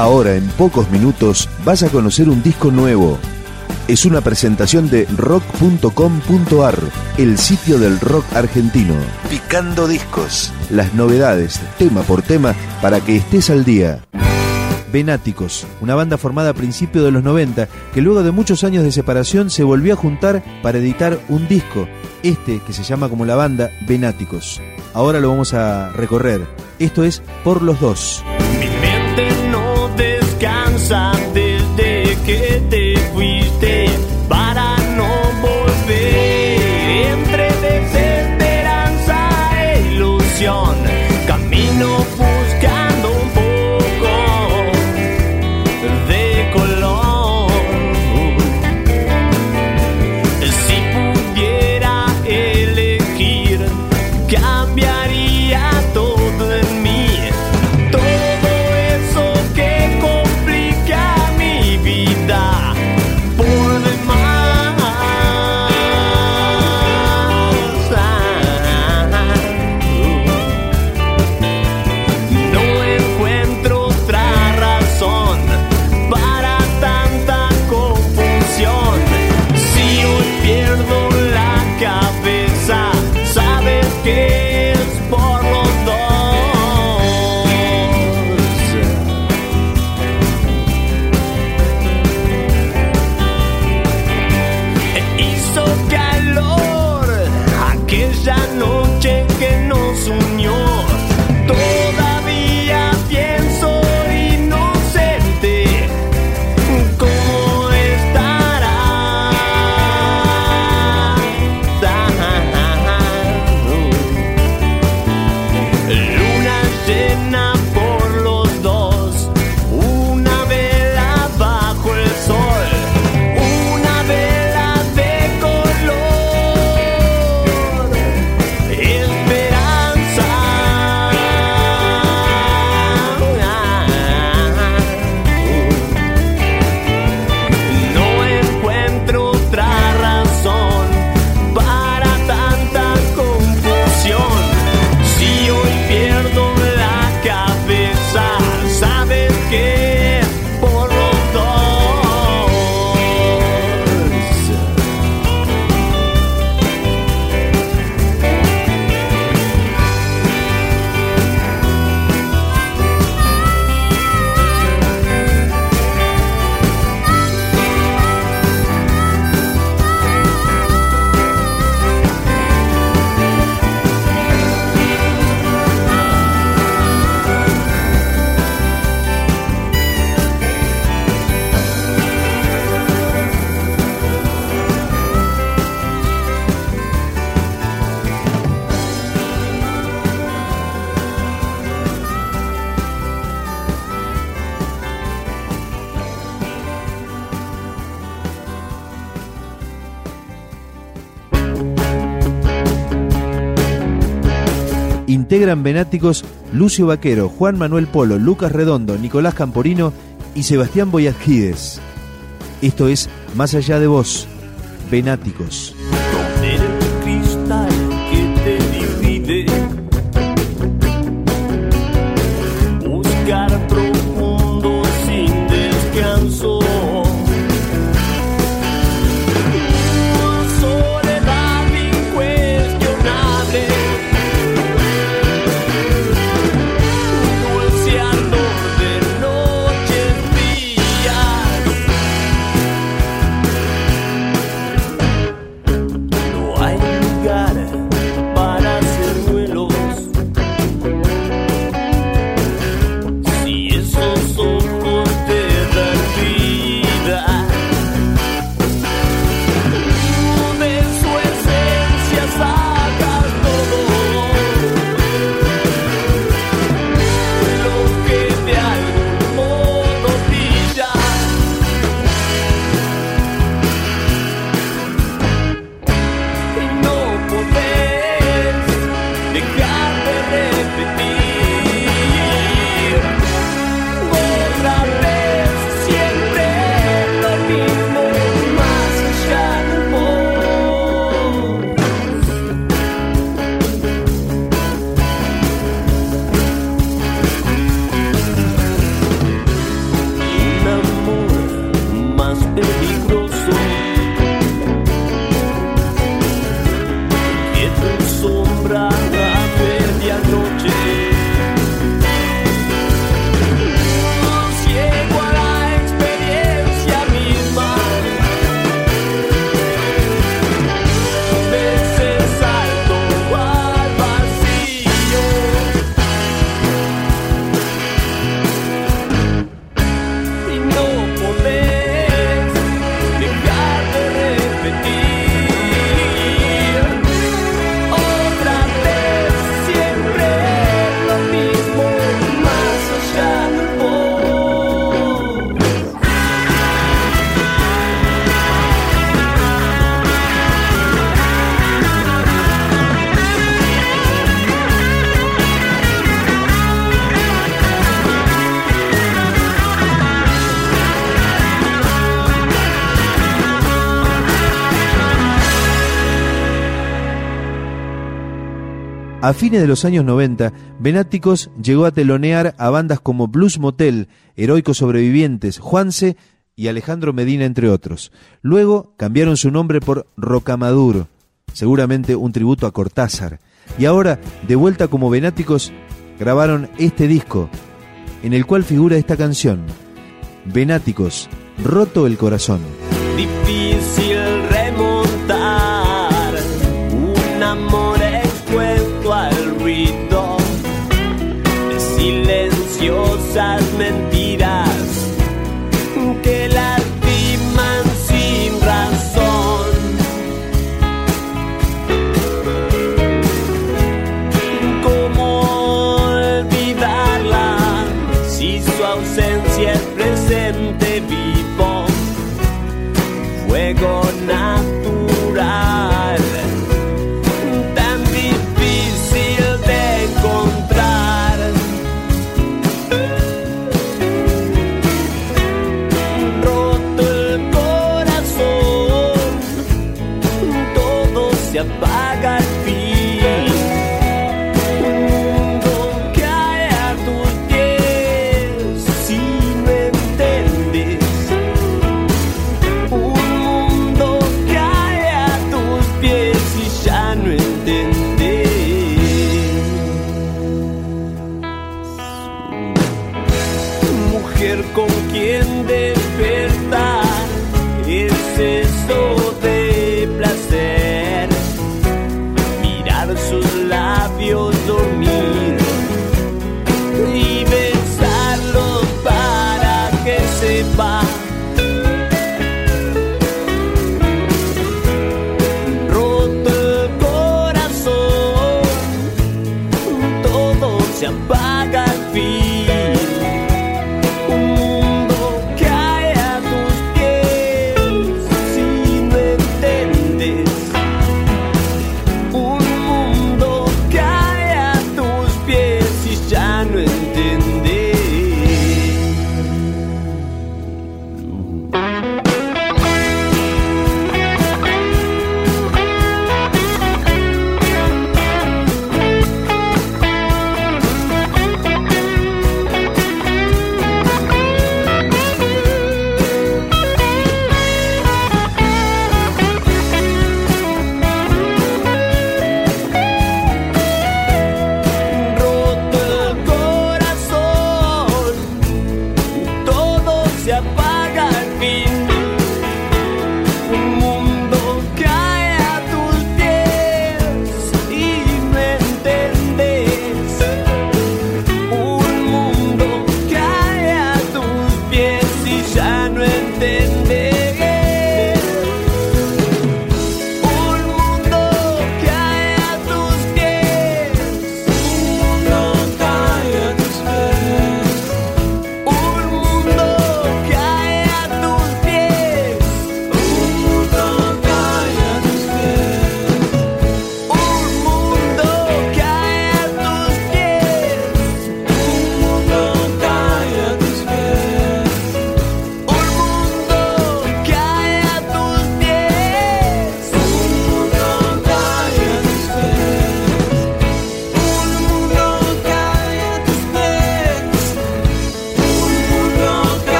Ahora, en pocos minutos, vas a conocer un disco nuevo. Es una presentación de rock.com.ar, el sitio del rock argentino. Picando discos. Las novedades, tema por tema, para que estés al día. Venáticos, una banda formada a principios de los 90 que luego de muchos años de separación se volvió a juntar para editar un disco, este que se llama como la banda Venáticos. Ahora lo vamos a recorrer. Esto es Por los Dos. Descansa desde que te Integran Venáticos Lucio Vaquero, Juan Manuel Polo, Lucas Redondo, Nicolás Camporino y Sebastián Boyasquides. Esto es Más allá de vos, Venáticos. A fines de los años 90, Venáticos llegó a telonear a bandas como Blues Motel, Heroicos Sobrevivientes, Juanse y Alejandro Medina, entre otros. Luego cambiaron su nombre por Rocamadur, seguramente un tributo a Cortázar. Y ahora, de vuelta como Venáticos, grabaron este disco, en el cual figura esta canción, Venáticos, Roto el Corazón.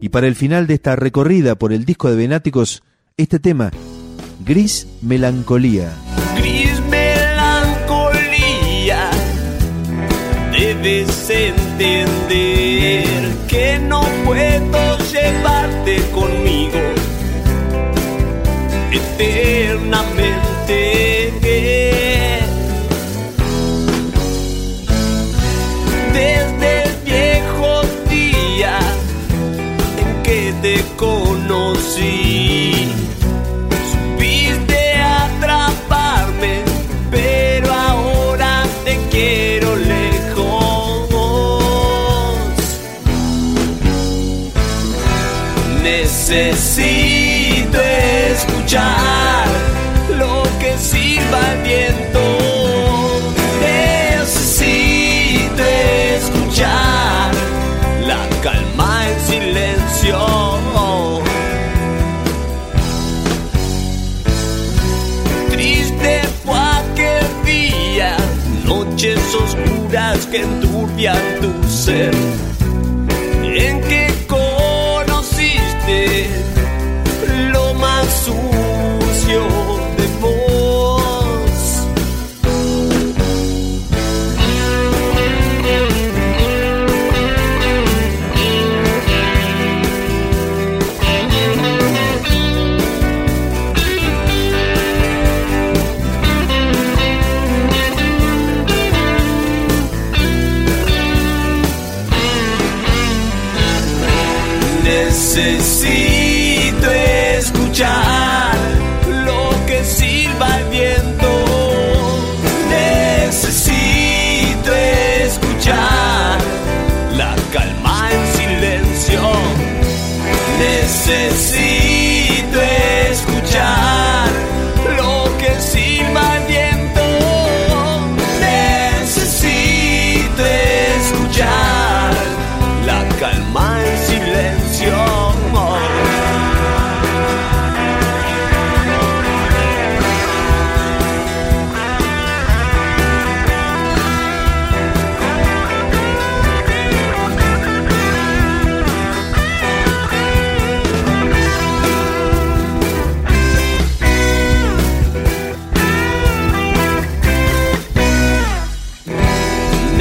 Y para el final de esta recorrida por el disco de Venáticos, este tema, Gris Melancolía. Gris Melancolía, debes entender que no puedo llevarte conmigo eternamente. que enturbian tu ser. See.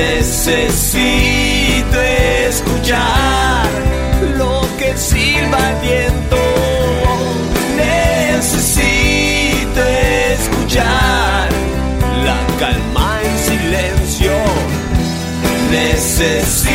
necesito escuchar lo que silba el viento. Necesito escuchar la calma en silencio. Necesito